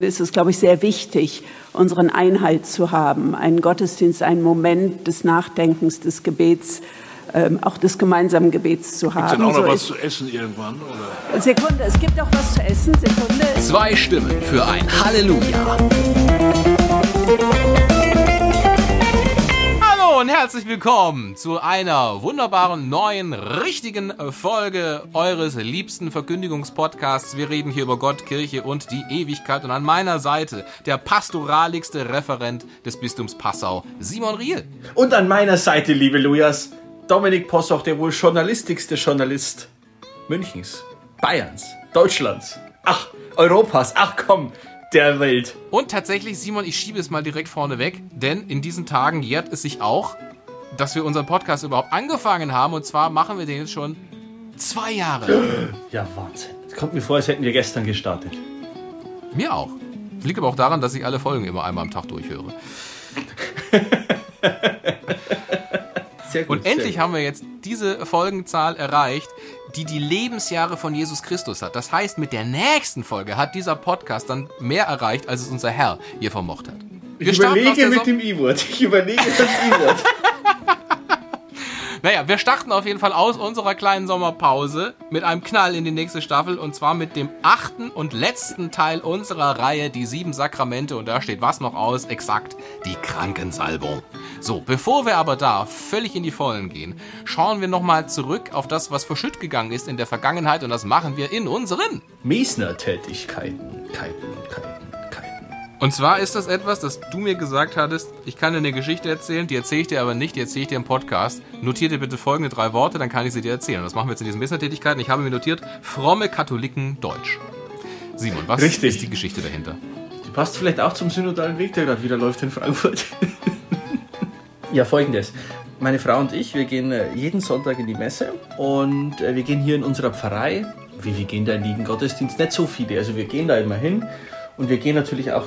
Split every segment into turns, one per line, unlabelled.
ist es, glaube ich, sehr wichtig, unseren Einhalt zu haben, einen Gottesdienst, einen Moment des Nachdenkens, des Gebets, ähm, auch des gemeinsamen Gebets zu haben.
Gibt es auch noch
So
was zu essen irgendwann? Oder?
Sekunde, es gibt auch was zu essen. Sekunde.
Zwei Stimmen für ein Halleluja. Und herzlich willkommen zu einer wunderbaren neuen, richtigen Folge eures liebsten Verkündigungspodcasts. Wir reden hier über Gott, Kirche und die Ewigkeit. Und an meiner Seite der pastoraligste Referent des Bistums Passau, Simon Riel.
Und an meiner Seite, liebe Lujas, Dominik Possoch, der wohl journalistigste Journalist Münchens, Bayerns, Deutschlands, ach, Europas, ach komm, der Welt.
Und tatsächlich, Simon, ich schiebe es mal direkt vorne weg, denn in diesen Tagen jährt es sich auch, dass wir unseren Podcast überhaupt angefangen haben. Und zwar machen wir den jetzt schon zwei Jahre.
Ja, Wahnsinn. Es kommt mir vor, als hätten wir gestern gestartet.
Mir auch. Liegt aber auch daran, dass ich alle Folgen immer einmal am Tag durchhöre.
Sehr gut.
Und endlich haben wir jetzt diese Folgenzahl erreicht, die die Lebensjahre von Jesus Christus hat. Das heißt, mit der nächsten Folge hat dieser Podcast dann mehr erreicht, als es unser Herr hier vermocht hat. Wir
Ich überlege mit dem I-Wort. Ich überlege das I-Wort.
Naja, wir starten auf jeden Fall aus unserer kleinen Sommerpause mit einem Knall in die nächste Staffel und zwar mit dem achten und letzten Teil unserer Reihe, die sieben Sakramente und da steht was noch aus? Exakt, die Krankensalbung. So, bevor wir aber da völlig in die Vollen gehen, schauen wir nochmal zurück auf das, was verschütt gegangen ist in der Vergangenheit und das machen wir in unseren.
Miesner-Tätigkeiten. Keiten, Keiten.
Und zwar ist das etwas, das du mir gesagt hattest, ich kann dir eine Geschichte erzählen, die erzähle ich dir aber nicht, die erzähle ich dir im Podcast. Notier dir bitte folgende drei Worte, dann kann ich sie dir erzählen. Und das machen wir jetzt in diesen Messertätigkeiten. Ich habe mir notiert, fromme Katholiken Deutsch. Simon, was
Richtig.
ist die Geschichte dahinter?
Die passt vielleicht auch zum synodalen Weg, der gerade wieder läuft in Frankfurt. ja, folgendes. Meine Frau und ich, wir gehen äh, jeden Sonntag in die Messe und äh, wir gehen hier in unserer Pfarrei, wie wir gehen da in den Gottesdienst, nicht so viele, also wir gehen da immer hin und wir gehen natürlich auch,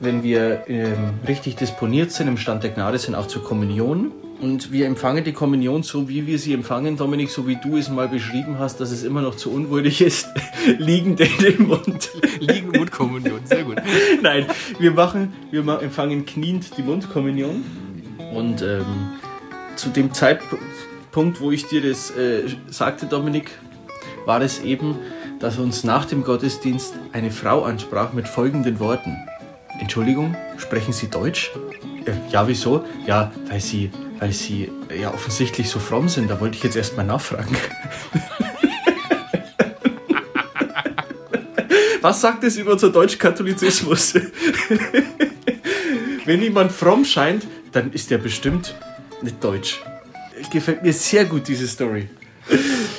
wenn wir ähm, richtig disponiert sind, im Stand der Gnade sind, auch zur Kommunion. Und wir empfangen die Kommunion so, wie wir sie empfangen, Dominik, so wie du es mal beschrieben hast, dass es immer noch zu unwürdig ist, liegend in den Mund.
Liegen und Kommunion, sehr gut.
Nein, wir machen, wir empfangen kniend die Mundkommunion. Und ähm, zu dem Zeitpunkt, wo ich dir das äh, sagte, Dominik, war es eben, dass uns nach dem Gottesdienst eine Frau ansprach mit folgenden Worten. Entschuldigung, sprechen Sie Deutsch? Äh, ja, wieso? Ja, weil Sie, weil Sie äh, ja offensichtlich so fromm sind. Da wollte ich jetzt erstmal nachfragen. Was sagt es über unser Deutschkatholizismus? Wenn jemand fromm scheint, dann ist er bestimmt nicht deutsch. Gefällt mir sehr gut, diese Story.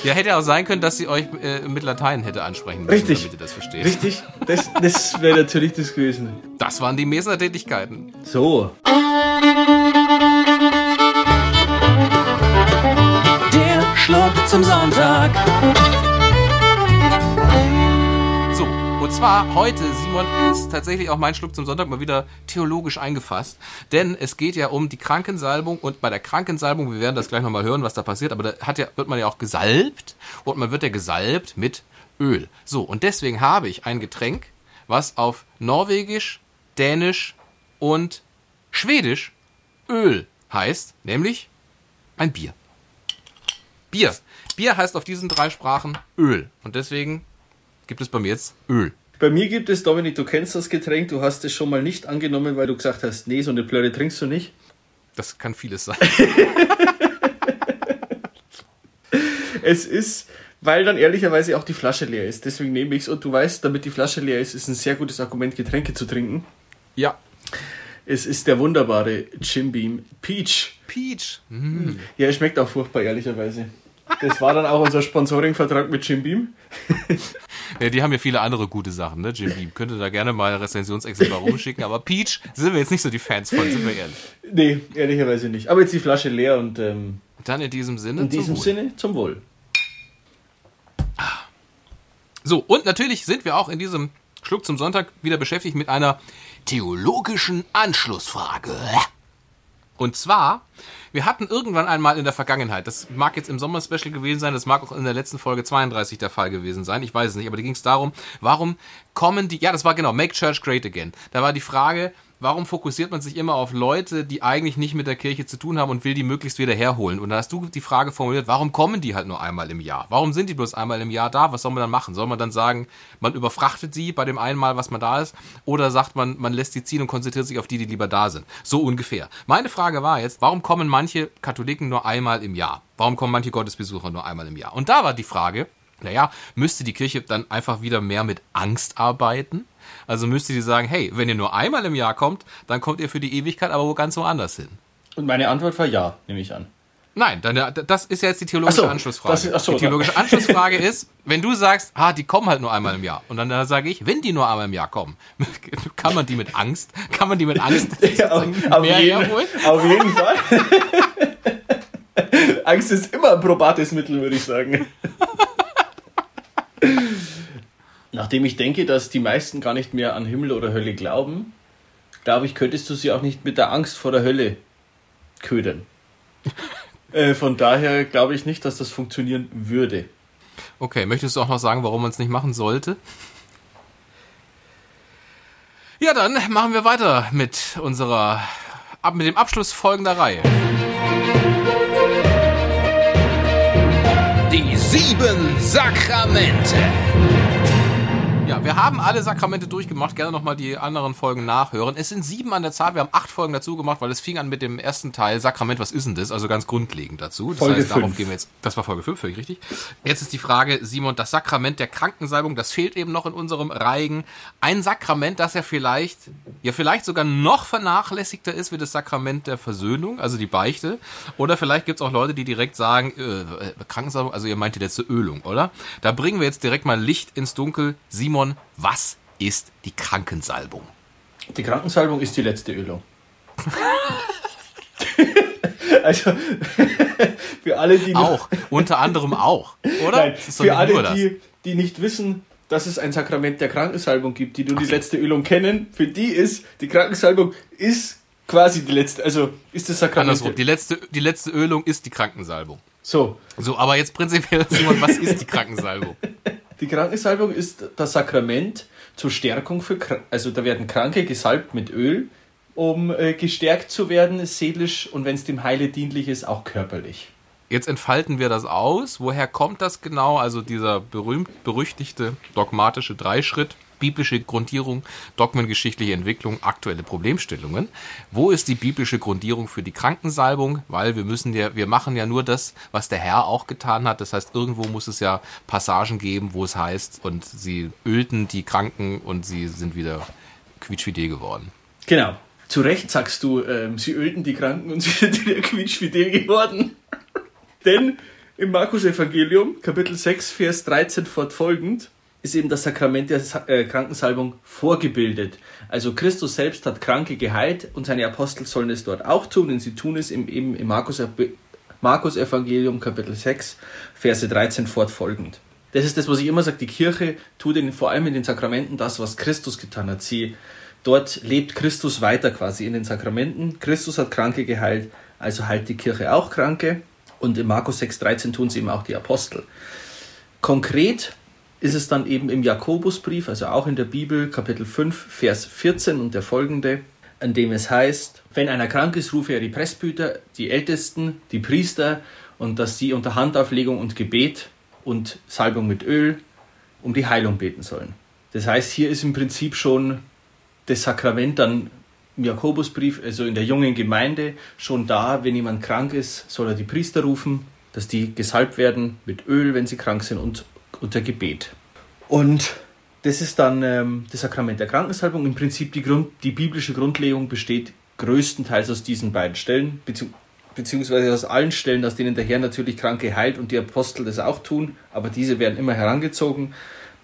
Ja, hätte auch sein können, dass sie euch äh, mit Latein hätte ansprechen müssen,
Richtig.
damit ihr das versteht.
Richtig? Das, das wäre natürlich das gewesen.
Das waren die Messertätigkeiten.
So.
Und zwar heute, Simon, ist tatsächlich auch mein Schluck zum Sonntag mal wieder theologisch eingefasst. Denn es geht ja um die Krankensalbung und bei der Krankensalbung, wir werden das gleich nochmal hören, was da passiert, aber da hat ja, wird man ja auch gesalbt und man wird ja gesalbt mit Öl. So, und deswegen habe ich ein Getränk, was auf Norwegisch, Dänisch und Schwedisch Öl heißt, nämlich ein Bier. Bier. Bier heißt auf diesen drei Sprachen Öl. Und deswegen gibt es bei mir jetzt Öl.
Bei mir gibt es, Dominik, du kennst das Getränk, du hast es schon mal nicht angenommen, weil du gesagt hast, nee, so eine Plörre trinkst du nicht.
Das kann vieles sein.
Es ist, weil dann ehrlicherweise auch die Flasche leer ist. Deswegen nehme ich es. Und du weißt, damit die Flasche leer ist, ist ein sehr gutes Argument, Getränke zu trinken.
Ja.
Es ist der wunderbare Jim Beam Peach.
Peach.
Ja, er schmeckt auch furchtbar, ehrlicherweise. Das war dann auch unser Sponsoring-Vertrag mit Jim Beam.
Ja, die haben ja viele andere gute Sachen, ne? Jim Beam. Könnte da gerne mal Rezensionsexemplar rumschicken, aber Peach sind wir jetzt nicht so die Fans von, sind wir ehrlich.
Nee, ehrlicherweise nicht. Aber jetzt die Flasche leer und ähm,
Dann in diesem Sinne.
in
zum
diesem
Wohl.
Sinne zum Wohl.
So, und natürlich sind wir auch in diesem Schluck zum Sonntag wieder beschäftigt mit einer theologischen Anschlussfrage. Und zwar, wir hatten irgendwann einmal in der Vergangenheit, das mag jetzt im Sommer-Special gewesen sein, das mag auch in der letzten Folge 32 der Fall gewesen sein, ich weiß es nicht, aber da ging es darum, warum kommen die, ja, das war genau, Make Church Great Again. Da war die Frage, warum fokussiert man sich immer auf Leute, die eigentlich nicht mit der Kirche zu tun haben und will die möglichst wieder herholen? Und da hast du die Frage formuliert, warum kommen die halt nur einmal im Jahr? Warum sind die bloß einmal im Jahr da? Was soll man dann machen? Soll man dann sagen, man überfrachtet sie bei dem einen Mal, was man da ist? Oder sagt man, man lässt sie ziehen und konzentriert sich auf die, die lieber da sind? So ungefähr. Meine Frage war jetzt, warum kommen manche Katholiken nur einmal im Jahr? Warum kommen manche Gottesbesucher nur einmal im Jahr? Und da war die Frage, naja, müsste die Kirche dann einfach wieder mehr mit Angst arbeiten? Also müsste sie sagen, hey, wenn ihr nur einmal im Jahr kommt, dann kommt ihr für die Ewigkeit aber wo ganz woanders hin.
Und meine Antwort war ja, nehme ich an.
Nein, deine, das ist ja jetzt die theologische
so,
Anschlussfrage.
ist- so,
die theologische Anschlussfrage ist, wenn du sagst, ah, die kommen halt nur einmal im Jahr. Und dann äh, sage ich, wenn die nur einmal im Jahr kommen, kann man die mit Angst, kann man die mit Angst
Ja, auf, auf, jeden, auf jeden Fall. Angst ist immer ein probates Mittel, würde ich sagen. Nachdem ich denke, dass die meisten gar nicht mehr an Himmel oder Hölle glauben, glaube ich, könntest du sie auch nicht mit der Angst vor der Hölle ködern. äh, von daher glaube ich nicht, dass das funktionieren würde.
Okay, möchtest du auch noch sagen, warum man es nicht machen sollte? Ja, dann machen wir weiter mit unserer, ab mit dem Abschluss folgender Reihe.
Die sieben Sakramente.
Ja, wir haben alle Sakramente durchgemacht. Gerne nochmal die anderen Folgen nachhören. Es sind sieben an der Zahl. Wir haben acht Folgen dazu gemacht, weil es fing an mit dem ersten Teil Sakrament. Was ist denn das? Also ganz grundlegend dazu. Das
Folge
heißt, darauf
fünf.
gehen wir jetzt. Das war Folge 5, völlig richtig. Jetzt ist die Frage, Simon, das Sakrament der Krankensalbung, das fehlt eben noch in unserem Reigen. Ein Sakrament, das ja vielleicht, ja vielleicht sogar noch vernachlässigter ist wie das Sakrament der Versöhnung, also die Beichte. Oder vielleicht gibt es auch Leute, die direkt sagen, äh, äh, Krankensalbung, also ihr meint die letzte Ölung, oder? Da bringen wir jetzt direkt mal Licht ins Dunkel. Simon, was ist die Krankensalbung?
Die Krankensalbung ist die letzte Ölung. also für alle, die
Auch, unter anderem auch, oder?
Nein, für alle, die, die nicht wissen, dass es ein Sakrament der Krankensalbung gibt, die nur die letzte Ölung kennen, für die ist die Krankensalbung ist quasi die letzte, also ist das Sakrament.
Andersrum, die letzte, die letzte Ölung ist die Krankensalbung.
So,
So, aber jetzt prinzipiell, Simon, was ist die Krankensalbung?
die Krankensalbung ist das Sakrament zur Stärkung für, also da werden Kranke gesalbt mit Öl, um äh, gestärkt zu werden, seelisch und wenn es dem Heile dienlich ist, auch körperlich.
Jetzt entfalten wir das aus. Woher kommt das genau? Also dieser berühmt-berüchtigte dogmatische Dreischritt, biblische Grundierung, dogmengeschichtliche Entwicklung, aktuelle Problemstellungen. Wo ist die biblische Grundierung für die Krankensalbung? Weil wir müssen ja, wir machen ja nur das, was der Herr auch getan hat. Das heißt, irgendwo muss es ja Passagen geben, wo es heißt, und sie ölten die Kranken und sie sind wieder quietschfidel geworden.
Genau. Zu Recht sagst du, ähm, sie ölten die Kranken und sie sind wieder quietschfidel geworden. Denn im Markus-Evangelium, Kapitel 6, Vers 13 fortfolgend, ist eben das Sakrament der äh, Krankensalbung vorgebildet. Also Christus selbst hat Kranke geheilt und seine Apostel sollen es dort auch tun, denn sie tun es im, eben im Markus- Markus-Evangelium, Kapitel 6, Verse 13 fortfolgend. Das ist das, was ich immer sage, die Kirche tut in, vor allem in den Sakramenten das, was Christus getan hat. Sie, dort lebt Christus weiter quasi in den Sakramenten. Christus hat Kranke geheilt, also heilt die Kirche auch Kranke. Und in Markus 6,13 tun sie eben auch die Apostel. Konkret ist es dann eben im Jakobusbrief, also auch in der Bibel, Kapitel 5, Vers 14 und der folgende, an dem es heißt, wenn einer krank ist, rufe er die Presbyter, die Ältesten, die Priester und dass sie unter Handauflegung und Gebet und Salbung mit Öl um die Heilung beten sollen. Das heißt, hier ist im Prinzip schon das Sakrament dann im Jakobusbrief, also in der jungen Gemeinde, schon da, wenn jemand krank ist, soll er die Priester rufen, dass die gesalbt werden mit Öl, wenn sie krank sind und unter Gebet. Und das ist dann ähm, das Sakrament der Krankensalbung. Im Prinzip die, Grund, die biblische Grundlegung besteht größtenteils aus diesen beiden Stellen, bezieh beziehungsweise aus allen Stellen, aus denen der Herr natürlich Kranke heilt und die Apostel das auch tun, aber diese werden immer herangezogen.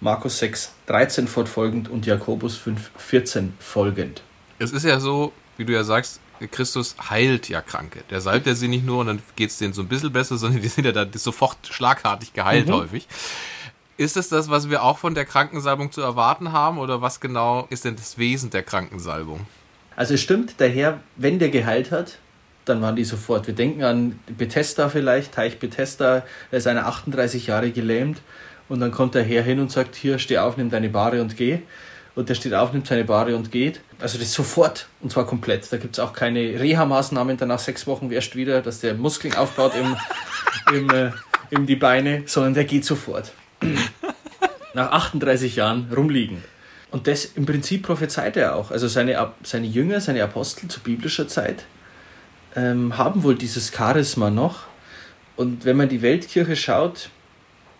Markus 6, 13 fortfolgend und Jakobus 5, 14 folgend.
Es ist ja so, wie du ja sagst, Christus heilt ja Kranke. Der salbt ja sie nicht nur und dann geht es denen so ein bisschen besser, sondern die sind ja da sofort schlagartig geheilt
Mhm.
häufig. Ist es das, was wir auch von der Krankensalbung zu erwarten haben oder was genau ist denn das Wesen der Krankensalbung?
Also es stimmt, der Herr, wenn der geheilt hat, dann waren die sofort. Wir denken an Bethesda vielleicht, Teich Bethesda, er ist einer 38 Jahre gelähmt und dann kommt der Herr hin und sagt, hier, steh auf, nimm deine Bahre und geh. Und der steht auf, nimmt seine Bahre und geht. Also das sofort und zwar komplett. Da gibt es auch keine Reha-Maßnahmen danach sechs Wochen erst wieder, dass der Muskeln aufbaut im, im, äh, im die Beine, sondern der geht sofort. Nach 38 Jahren rumliegen. Und das im Prinzip prophezeit er auch. Also seine, seine Jünger, seine Apostel zu biblischer Zeit ähm, haben wohl dieses Charisma noch. Und wenn man die Weltkirche schaut,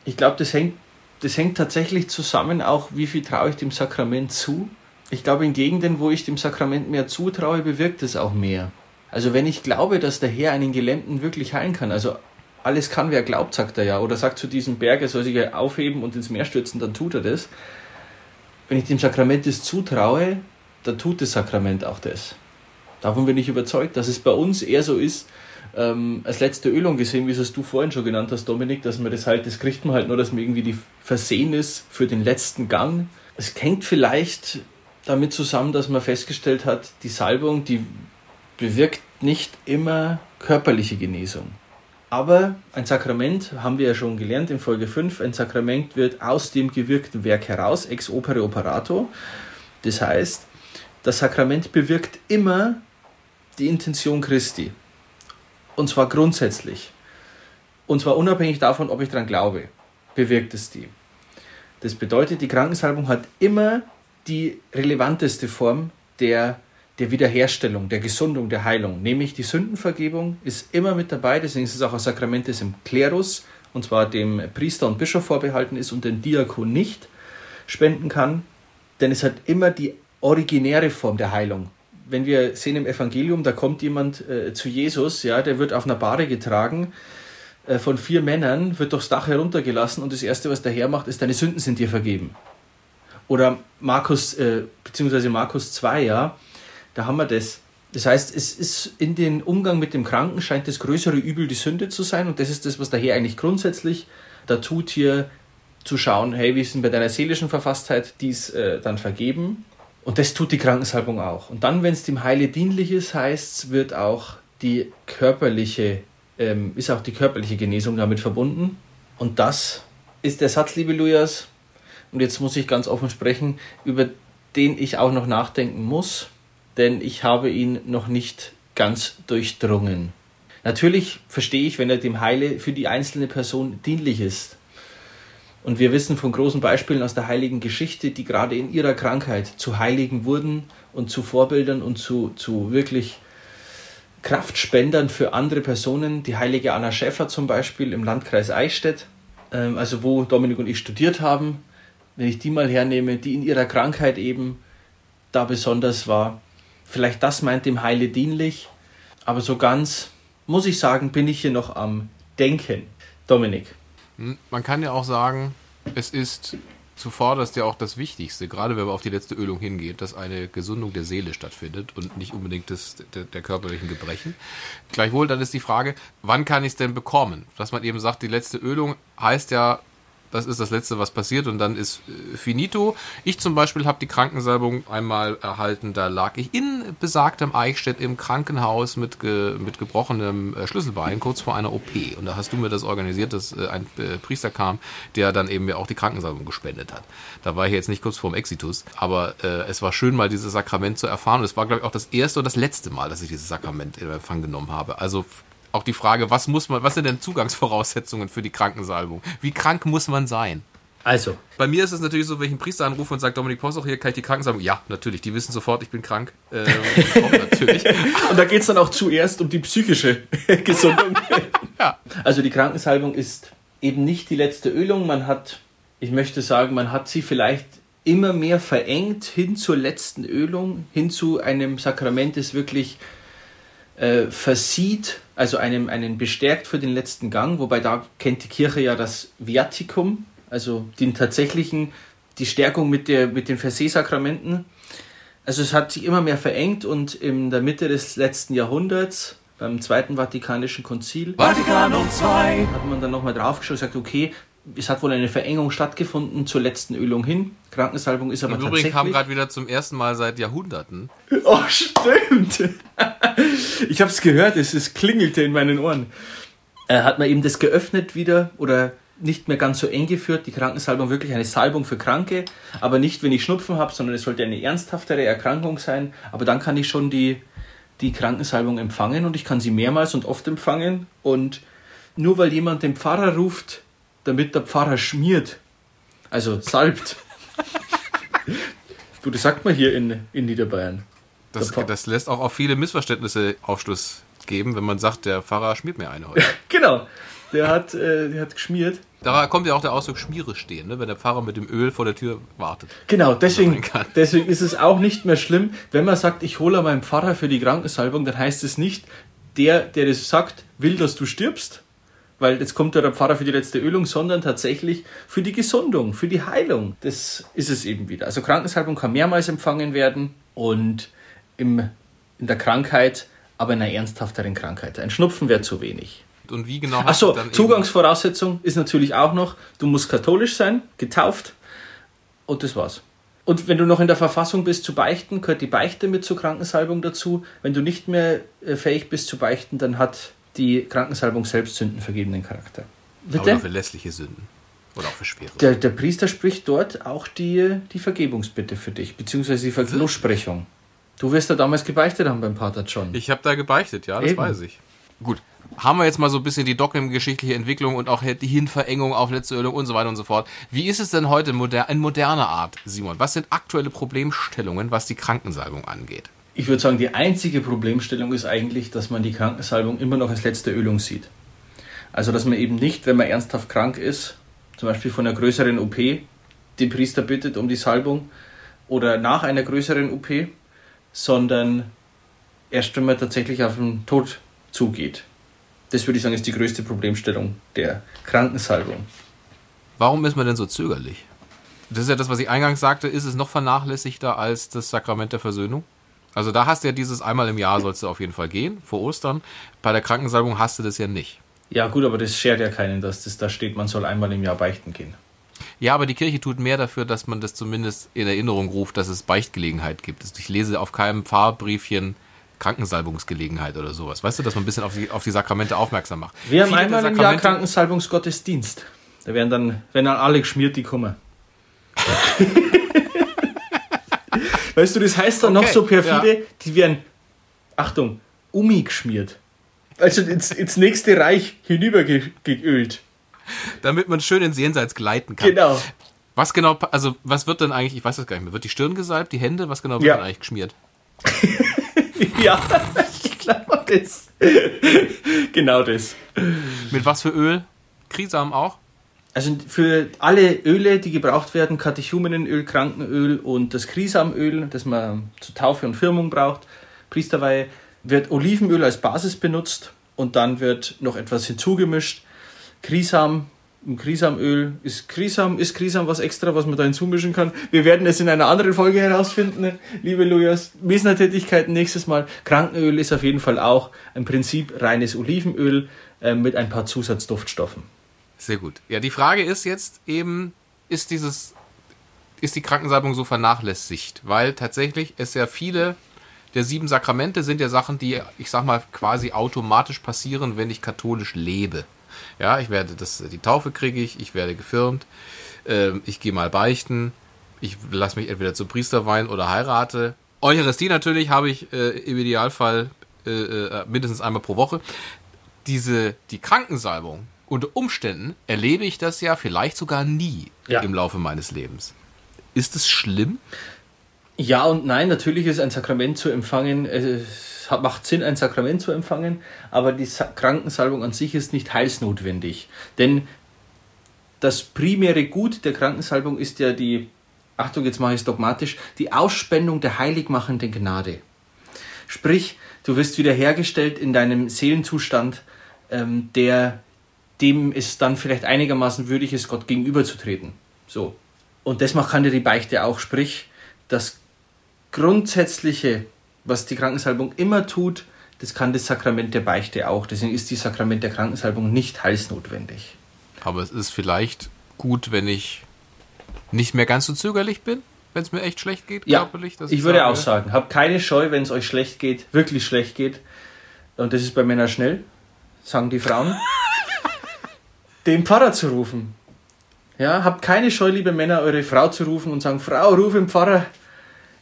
ich glaube, das hängt, das hängt tatsächlich zusammen auch, wie viel traue ich dem Sakrament zu. Ich glaube, in Gegenden, wo ich dem Sakrament mehr zutraue, bewirkt es auch mehr. Also wenn ich glaube, dass der Herr einen Gelähmten wirklich heilen kann, also alles kann, wer glaubt, sagt er ja, oder sagt zu diesem Berg, er soll sich aufheben und ins Meer stürzen, dann tut er das. Wenn ich dem Sakrament das zutraue, dann tut das Sakrament auch das. Davon bin ich überzeugt, dass es bei uns eher so ist, ähm, als letzte Ölung gesehen, wie es du vorhin schon genannt hast, Dominik, dass man das halt, das kriegt man halt nur, dass man irgendwie die versehen ist für den letzten Gang. Es hängt vielleicht damit zusammen, dass man festgestellt hat, die Salbung, die bewirkt nicht immer körperliche Genesung. Aber ein Sakrament, haben wir ja schon gelernt in Folge 5, ein Sakrament wird aus dem gewirkten Werk heraus, ex opere operato. Das heißt, das Sakrament bewirkt immer die Intention Christi. Und zwar grundsätzlich. Und zwar unabhängig davon, ob ich daran glaube, bewirkt es die. Das bedeutet, die Krankensalbung hat immer die relevanteste Form der, der Wiederherstellung, der Gesundung, der Heilung. Nämlich die Sündenvergebung ist immer mit dabei, deswegen ist es auch ein Sakrament, das im Klerus, und zwar dem Priester und Bischof vorbehalten ist und den Diakon nicht spenden kann. Denn es hat immer die originäre Form der Heilung wenn wir sehen im Evangelium, da kommt jemand äh, zu Jesus, ja, der wird auf einer Bahre getragen äh, von vier Männern, wird durchs Dach heruntergelassen und das Erste, was der Herr macht, ist, deine Sünden sind dir vergeben. Oder Markus, äh, beziehungsweise Markus 2, ja, da haben wir das. Das heißt, es ist in den Umgang mit dem Kranken scheint das größere Übel die Sünde zu sein und das ist das, was der Herr eigentlich grundsätzlich da tut, hier zu schauen, hey, wie ist denn bei deiner seelischen Verfasstheit dies äh, dann vergeben? Und das tut die Krankensalbung auch. Und dann, wenn es dem Heile dienlich ist, heißt wird auch die körperliche, ähm, ist auch die körperliche Genesung damit verbunden. Und das ist der Satz, liebe Lujas, und jetzt muss ich ganz offen sprechen, über den ich auch noch nachdenken muss, denn ich habe ihn noch nicht ganz durchdrungen. Natürlich verstehe ich, wenn er dem Heile für die einzelne Person dienlich ist. Und wir wissen von großen Beispielen aus der heiligen Geschichte, die gerade in ihrer Krankheit zu Heiligen wurden und zu Vorbildern und zu, zu wirklich Kraftspendern für andere Personen. Die heilige Anna Schäfer zum Beispiel im Landkreis Eichstätt, ähm, also wo Dominik und ich studiert haben. Wenn ich die mal hernehme, die in ihrer Krankheit eben da besonders war. Vielleicht das meint dem Heile dienlich, aber so ganz, muss ich sagen, bin ich hier noch am Denken. Dominik.
Hm, man kann ja auch sagen, es ist zuvorderst ja auch das Wichtigste, gerade wenn man auf die letzte Ölung hingeht, dass eine Gesundung der Seele stattfindet und nicht unbedingt des, der, der körperlichen Gebrechen. Gleichwohl, dann ist die Frage, wann kann ich es denn bekommen? Dass man eben sagt, die letzte Ölung heißt ja das ist das Letzte, was passiert und dann ist äh, finito. Ich zum Beispiel habe die Krankensalbung einmal erhalten, da lag ich in besagtem Eichstätt im Krankenhaus mit, ge, mit gebrochenem äh, Schlüsselbein kurz vor einer OP und da hast du mir das organisiert, dass äh, ein Priester kam, der dann eben mir auch die Krankensalbung gespendet hat. Da war ich jetzt nicht kurz vorm Exitus, aber äh, es war schön mal dieses Sakrament zu erfahren und es war glaube ich auch das erste und das letzte Mal, dass ich dieses Sakrament in Empfang genommen habe. Also auch die Frage, was muss man, was sind denn Zugangsvoraussetzungen für die Krankensalbung? Wie krank muss man sein?
Also.
Bei mir ist es natürlich so, wenn ich einen Priester anrufe und sage, Dominik Possoch, hier kann ich die Krankensalbung. Ja, natürlich, die wissen sofort, ich bin krank. Ähm,
natürlich. und da geht es dann auch zuerst um die psychische Gesundung. ja. Also die Krankensalbung ist eben nicht die letzte Ölung. Man hat, ich möchte sagen, man hat sie vielleicht immer mehr verengt hin zur letzten Ölung, hin zu einem Sakrament, das wirklich äh, versieht, also einem, einen bestärkt für den letzten Gang, wobei da kennt die Kirche ja das Viaticum, also den tatsächlichen, die Stärkung mit, der, mit den Versehsakramenten. Also es hat sich immer mehr verengt und in der Mitte des letzten Jahrhunderts, beim Zweiten Vatikanischen Konzil,
Vatikanum II,
hat man dann nochmal draufgeschaut und gesagt, okay, es hat wohl eine Verengung stattgefunden zur letzten Ölung hin. Krankensalbung ist aber
Im Übrigen
tatsächlich...
kam gerade wieder zum ersten Mal seit Jahrhunderten.
Oh, stimmt. ich habe es gehört, es, es klingelte in meinen Ohren. Äh, hat man eben das geöffnet wieder oder nicht mehr ganz so eng geführt, die Krankensalbung wirklich eine Salbung für Kranke, aber nicht, wenn ich Schnupfen habe, sondern es sollte eine ernsthaftere Erkrankung sein. Aber dann kann ich schon die, die Krankensalbung empfangen und ich kann sie mehrmals und oft empfangen. Und nur weil jemand den Pfarrer ruft, damit der Pfarrer schmiert, also salbt. du, das sagt man hier in, in Niederbayern.
Das, das lässt auch auf viele Missverständnisse Aufschluss geben, wenn man sagt, der Pfarrer schmiert mir eine heute.
Genau, der hat, äh, der hat geschmiert.
Da kommt ja auch der Ausdruck Schmiere stehen, ne? wenn der Pfarrer mit dem Öl vor der Tür wartet.
Genau, deswegen,
sein kann.
deswegen ist es auch nicht mehr schlimm, wenn man sagt, ich hole meinen Pfarrer für die Krankensalbung, dann heißt es nicht, der, der das sagt, will, dass du stirbst, weil jetzt kommt ja der Pfarrer für die letzte Ölung, sondern tatsächlich für die Gesundung, für die Heilung. Das ist es eben wieder. Also Krankensalbung kann mehrmals empfangen werden und im, in der Krankheit, aber in einer ernsthafteren Krankheit. Ein Schnupfen wäre zu wenig.
Und wie genau
Achso, Zugangsvoraussetzung ist natürlich auch noch, du musst katholisch sein, getauft und das war's. Und wenn du noch in der Verfassung bist zu beichten, gehört die Beichte mit zur Krankensalbung dazu. Wenn du nicht mehr äh, fähig bist zu beichten, dann hat die Krankensalbung selbst sündenvergebenden Charakter.
eben, aber
Bitte?
auch für lässliche Sünden. Oder auch für schwere.
Der, der Priester spricht dort auch die, die Vergebungsbitte für dich, beziehungsweise die Verlosprechung. Du wirst ja damals gebeichtet haben beim Pater John.
Ich habe da gebeichtet, ja, das
Eben.
weiß ich. Gut. Haben wir jetzt mal so ein bisschen die Dockem-geschichtliche Entwicklung und auch die Hinverengung auf letzte Ölung und so weiter und so fort. Wie ist es denn heute moder in moderner Art, Simon? Was sind aktuelle Problemstellungen, was die Krankensalbung angeht?
Ich würde sagen, die einzige Problemstellung ist eigentlich, dass man die Krankensalbung immer noch als letzte Ölung sieht. Also, dass man eben nicht, wenn man ernsthaft krank ist, zum Beispiel von einer größeren OP, den Priester bittet um die Salbung oder nach einer größeren OP, sondern erst wenn man tatsächlich auf den Tod zugeht. Das würde ich sagen, ist die größte Problemstellung der Krankensalbung.
Warum ist man denn so zögerlich? Das ist ja das, was ich eingangs sagte, ist es noch vernachlässigter als das Sakrament der Versöhnung? Also da hast du ja dieses einmal im Jahr sollst du auf jeden Fall gehen, vor Ostern. Bei der Krankensalbung hast du das ja nicht.
Ja, gut, aber das schert ja keinen, dass das da steht, man soll einmal im Jahr beichten gehen.
Ja, aber die Kirche tut mehr dafür, dass man das zumindest in Erinnerung ruft, dass es Beichtgelegenheit gibt. Also Ich lese auf keinem Pfarrbriefchen Krankensalbungsgelegenheit oder sowas. Weißt du, dass man ein bisschen auf die, auf die Sakramente aufmerksam macht.
Wir haben
Viele
einmal im Jahr Krankensalbungsgottesdienst. Da werden dann, werden dann alle geschmiert, die kommen. weißt du, das heißt dann noch
Okay,
so perfide, die werden, Achtung, Umi geschmiert. Also ins, ins nächste Reich hinübergeölt.
Damit man schön ins Jenseits gleiten kann.
Genau.
Was genau, also was wird denn eigentlich, ich weiß das gar nicht mehr, wird die Stirn gesalbt, die Hände, was genau wird
Ja.
denn eigentlich geschmiert?
Ja, ich glaube das. genau das.
Mit was für Öl? Krisam auch?
Also für alle Öle, die gebraucht werden, Katechumenenöl, Krankenöl und das Krisamöl, das man zur Taufe und Firmung braucht, Priesterweihe, wird Olivenöl als Basis benutzt und dann wird noch etwas hinzugemischt. Krisam, Krisamöl ist Krisam, ist Krisam was extra, was man da hinzumischen kann. Wir werden es in einer anderen Folge herausfinden, liebe Lujas. Mesner-Tätigkeiten nächstes Mal. Krankenöl ist auf jeden Fall auch im Prinzip reines Olivenöl äh, mit ein paar Zusatzduftstoffen.
Sehr gut. Ja, die Frage ist jetzt eben, ist dieses, ist die Krankensalbung so vernachlässigt? Weil tatsächlich es ja viele der sieben Sakramente sind ja Sachen, die, ich sag mal, quasi automatisch passieren, wenn ich katholisch lebe. Ja, ich werde das, die Taufe kriege ich, ich werde gefirmt, ähm, ich gehe mal beichten, ich lasse mich entweder zum Priester weihen oder heirate. Eucharistie natürlich habe ich äh, im Idealfall äh, äh, mindestens einmal pro Woche. Diese, die Krankensalbung, unter Umständen erlebe ich das ja vielleicht sogar nie
Ja.
im Laufe meines Lebens. Ist es schlimm?
Ja und nein, natürlich ist ein Sakrament zu empfangen, es macht Sinn, ein Sakrament zu empfangen, aber die Sa Krankensalbung an sich ist nicht heilsnotwendig. Denn das primäre Gut der Krankensalbung ist ja die, Achtung, jetzt mache ich es dogmatisch, die Ausspendung der heiligmachenden Gnade. Sprich, du wirst wiederhergestellt in deinem Seelenzustand, ähm, der dem es dann vielleicht einigermaßen würdig ist, Gott gegenüberzutreten. So. Und das macht kann dir die Beichte auch. Sprich, das Grundsätzliche, was die Krankensalbung immer tut, das kann das Sakrament der Beichte auch. Deswegen ist die Sakrament der Krankensalbung nicht heilsnotwendig.
Aber es ist vielleicht gut, wenn ich nicht mehr ganz so zögerlich bin, wenn es mir echt schlecht geht,
Ja,
körperlich.
ich würde
sage,
auch sagen, habt keine Scheu, wenn es euch schlecht geht, wirklich schlecht geht. Und das ist bei Männern schnell, sagen die Frauen, den Pfarrer zu rufen. Ja, habt keine Scheu, liebe Männer, eure Frau zu rufen und sagen, Frau, ruf den Pfarrer,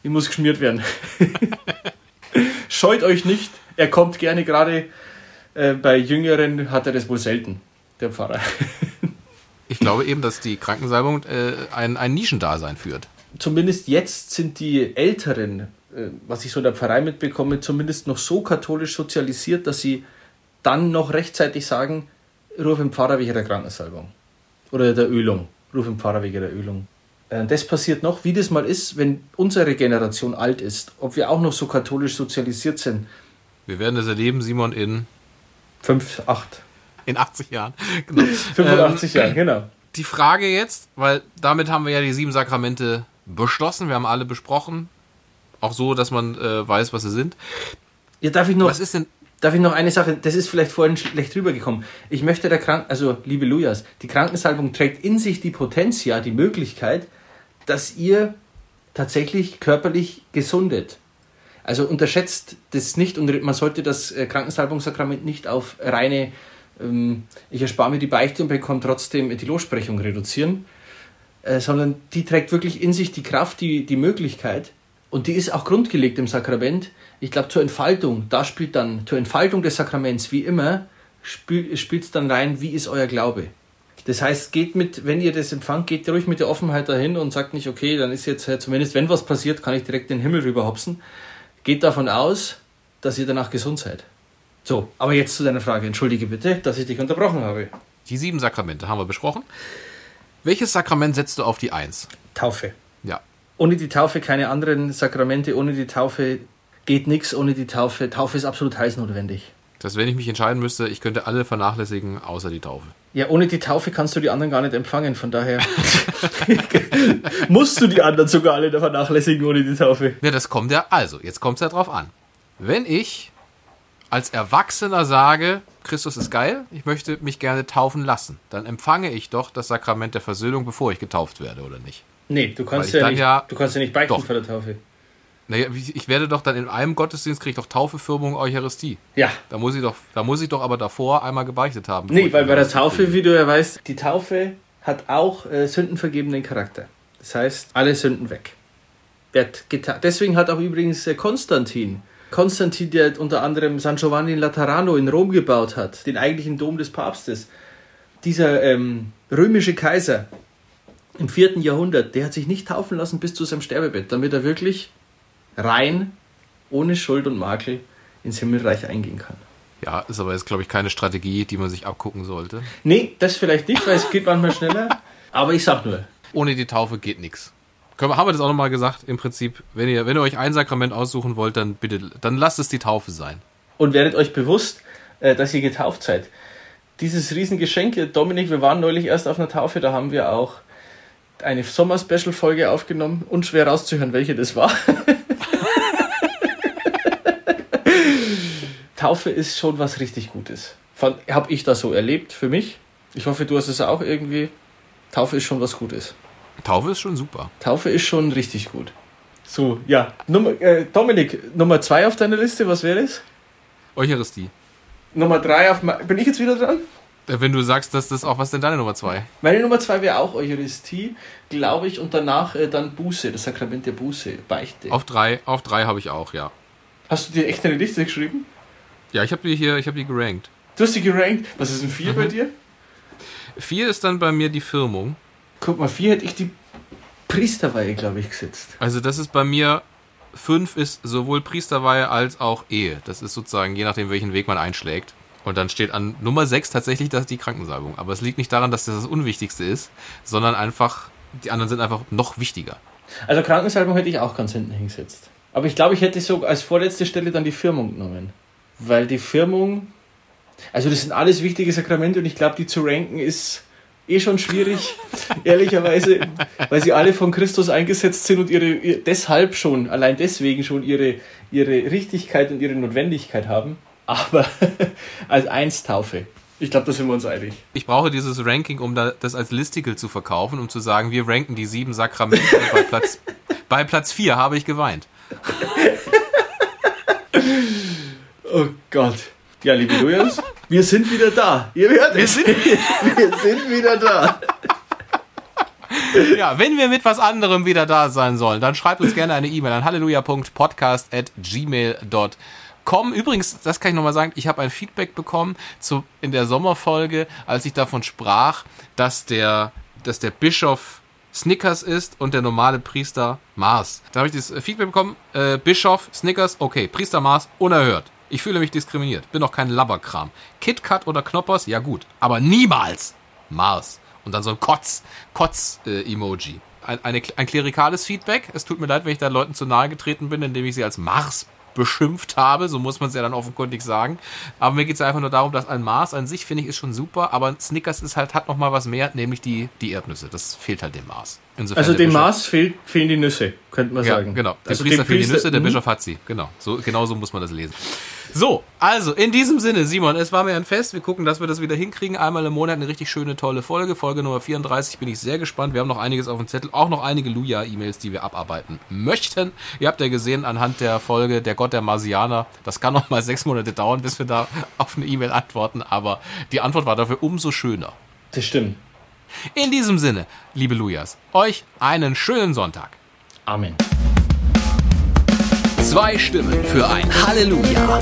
ich muss geschmiert werden. Scheut euch nicht, er kommt gerne, gerade äh, bei Jüngeren hat er das wohl selten, der Pfarrer.
Ich glaube eben, dass die Krankensalbung äh, ein, ein Nischendasein führt.
zumindest jetzt sind die Älteren, äh, was ich so in der Pfarrei mitbekomme, zumindest noch so katholisch sozialisiert, dass sie dann noch rechtzeitig sagen, ruf den Pfarrer wegen der Krankensalbung. Oder der Ölung. Ruf den Pfarrer wegen der Ölung. Äh, Das passiert noch, wie das mal ist, wenn unsere Generation alt ist, ob wir auch noch so katholisch sozialisiert sind.
Wir werden das erleben, Simon, in,
Fünf, acht,
in 80 Jahren. Genau.
85 Jahre, genau.
Die Frage jetzt, weil damit haben wir ja die sieben Sakramente beschlossen, wir haben alle besprochen. Auch so, dass man äh, weiß, was sie sind.
Ja, darf ich noch,
Was ist denn.
Darf ich noch eine Sache, das ist vielleicht vorhin schlecht rübergekommen. Ich möchte der Krank, also liebe Lujas, die Krankensalbung trägt in sich die Potentia, die Möglichkeit, dass ihr tatsächlich körperlich gesundet. Also unterschätzt das nicht und man sollte das äh, Krankensalbungssakrament nicht auf reine, ähm, ich erspare mir die Beichte und bekomme trotzdem die Lossprechung reduzieren, äh, sondern die trägt wirklich in sich die Kraft, die, die Möglichkeit und die ist auch grundgelegt im Sakrament. Ich glaube, zur Entfaltung, da spielt dann, zur Entfaltung des Sakraments, wie immer, spielt es dann rein, wie ist euer Glaube. Das heißt, geht mit, wenn ihr das empfangt, geht ruhig mit der Offenheit dahin und sagt nicht, okay, dann ist jetzt äh, zumindest, wenn was passiert, kann ich direkt den Himmel rüberhopsen. Geht davon aus, dass ihr danach gesund seid. So, aber jetzt zu deiner Frage. Entschuldige bitte, dass ich dich unterbrochen habe.
Die sieben Sakramente haben wir besprochen. Welches Sakrament setzt du auf die Eins?
Taufe.
Ja.
Ohne die Taufe keine anderen Sakramente, ohne die Taufe geht nichts, ohne die Taufe. Taufe ist absolut heilsnotwendig.
Dass, wenn ich mich entscheiden müsste, ich könnte alle vernachlässigen, außer die Taufe.
Ja, ohne die Taufe kannst du die anderen gar nicht empfangen, von daher musst du die anderen sogar alle vernachlässigen ohne die Taufe.
Ja, das kommt ja, also, jetzt kommt es ja drauf an. Wenn ich als Erwachsener sage, Christus ist geil, ich möchte mich gerne taufen lassen, dann empfange ich doch das Sakrament der Versöhnung, bevor ich getauft werde, oder nicht?
Nee, du kannst ja nicht,
ja-
du kannst ja nicht beichten
Doch.
vor der Taufe.
Naja, ich werde doch dann in einem Gottesdienst kriege ich doch Taufe, Firmung, Eucharistie.
Ja.
Da muss ich doch, da muss ich doch aber davor einmal gebeichtet haben.
Nee, weil bei der Taufe,
kriege.
wie du ja weißt, die Taufe hat auch äh, sündenvergebenen Charakter. Das heißt, alle Sünden weg. Wird Deswegen hat auch übrigens äh, Konstantin, Konstantin, der unter anderem San Giovanni in Laterano in Rom gebaut hat, den eigentlichen Dom des Papstes, dieser ähm, römische Kaiser im vierten Jahrhundert, der hat sich nicht taufen lassen bis zu seinem Sterbebett, damit er wirklich rein, ohne Schuld und Makel ins Himmelreich eingehen kann.
Ja, ist aber jetzt, glaube ich, keine Strategie, die man sich abgucken sollte.
Nee, das vielleicht nicht, weil es geht manchmal schneller. Aber ich sag nur,
Ohne die Taufe geht nichts. Haben wir das auch nochmal gesagt? Im Prinzip, wenn ihr, wenn ihr euch ein Sakrament aussuchen wollt, dann bitte, dann lasst es die Taufe sein.
und werdet euch bewusst, äh, dass ihr getauft seid. Dieses Riesengeschenk, Dominik, wir waren neulich erst auf einer Taufe, da haben wir auch eine Sommer-Special-Folge aufgenommen. Unschwer rauszuhören, welche das war. Taufe ist schon was richtig Gutes. Habe ich das so erlebt für mich. Ich hoffe, du hast es auch irgendwie. Taufe ist schon was Gutes.
Taufe ist schon super.
Taufe ist schon richtig gut. So, ja. Nummer, äh, Dominik, Nummer zwei auf deiner Liste, was wäre es?
Eucharistie.
Nummer drei auf. Bin ich jetzt wieder dran?
Äh, Wenn du sagst, dass das auch, was ist denn deine Nummer zwei?
Meine Nummer zwei wäre auch Eucharistie, glaube ich, und danach äh, dann Buße, das Sakrament der Buße, Beichte.
Auf drei, auf drei habe ich auch, ja.
Hast du dir echt eine Liste geschrieben?
Ja, ich habe die hier, ich habe die gerankt.
Du hast die gerankt. Was ist ein vier
Mhm.
bei dir?
Vier ist dann bei mir die Firmung.
Guck mal, vier hätte ich die Priesterweihe, glaube ich, gesetzt.
Also das ist bei mir, fünf ist sowohl Priesterweihe als auch Ehe. Das ist sozusagen, je nachdem, welchen Weg man einschlägt. Und dann steht an Nummer sechs tatsächlich das die Krankensalbung. Aber es liegt nicht daran, dass das das Unwichtigste ist, sondern einfach, die anderen sind einfach noch wichtiger.
Also Krankensalbung hätte ich auch ganz hinten hingesetzt. Aber ich glaube, ich hätte so als vorletzte Stelle dann die Firmung genommen. Weil die Firmung, also das sind alles wichtige Sakramente und ich glaube, die zu ranken ist eh schon schwierig, ehrlicherweise, weil sie alle von Christus eingesetzt sind und ihre, ihr- deshalb schon, allein deswegen schon ihre, ihre Richtigkeit und ihre Notwendigkeit haben. Aber als eins Taufe. Ich glaube, da sind wir uns einig.
Ich brauche dieses Ranking, um da, das als Listicle zu verkaufen, um zu sagen, wir ranken die sieben Sakramente bei Platz, bei Platz 4 habe ich geweint.
Oh Gott. Ja, liebe Lujas, wir sind wieder da. Ihr hört
Wir
es.
sind,
Wir sind wieder da.
ja, wenn wir mit was anderem wieder da sein sollen, dann schreibt uns gerne eine E-Mail an halleluja.podcast.gmail.com. Übrigens, das kann ich nochmal sagen, ich habe ein Feedback bekommen zu, in der Sommerfolge, als ich davon sprach, dass der, dass der Bischof Snickers ist und der normale Priester Mars. Da habe ich das Feedback bekommen, äh, Bischof Snickers, okay, Priester Mars, unerhört. Ich fühle mich diskriminiert, bin doch kein Labberkram. KitKat oder Knoppers, ja gut, aber niemals Mars. Und dann so ein Kotz, Kotz-Emoji. ein, eine, ein klerikales Feedback. Es tut mir leid, wenn ich da Leuten zu nahe getreten bin, indem ich sie als Mars beschimpft habe, so muss man es ja dann offenkundig sagen. Aber mir geht es einfach nur darum, dass ein Mars an sich, finde ich, ist schon super, aber Snickers ist halt, hat noch mal was mehr, nämlich die, die Erdnüsse. Das fehlt halt dem Mars. Insofern
Also dem
Bischof-
Mars fehlt, fehlen die Nüsse, könnte man
ja,
sagen.
genau. Der
Also
Priester fehlt die Nüsse, der
mhm.
Bischof hat sie. Genau. So, genau so muss man das lesen. So, also in diesem Sinne, Simon, es war mir ein Fest. Wir gucken, dass wir das wieder hinkriegen. Einmal im Monat eine richtig schöne, tolle Folge. Folge Nummer 34 bin ich sehr gespannt. Wir haben noch einiges auf dem Zettel. Auch noch einige Luja-E-Mails, die wir abarbeiten möchten. Ihr habt ja gesehen anhand der Folge Der Gott der Marsianer. Das kann noch mal sechs Monate dauern, bis wir da auf eine E-Mail antworten. Aber die Antwort war dafür umso schöner.
Das stimmt.
In diesem Sinne, liebe Lujas, euch einen schönen Sonntag.
Amen.
Zwei Stimmen für ein Halleluja.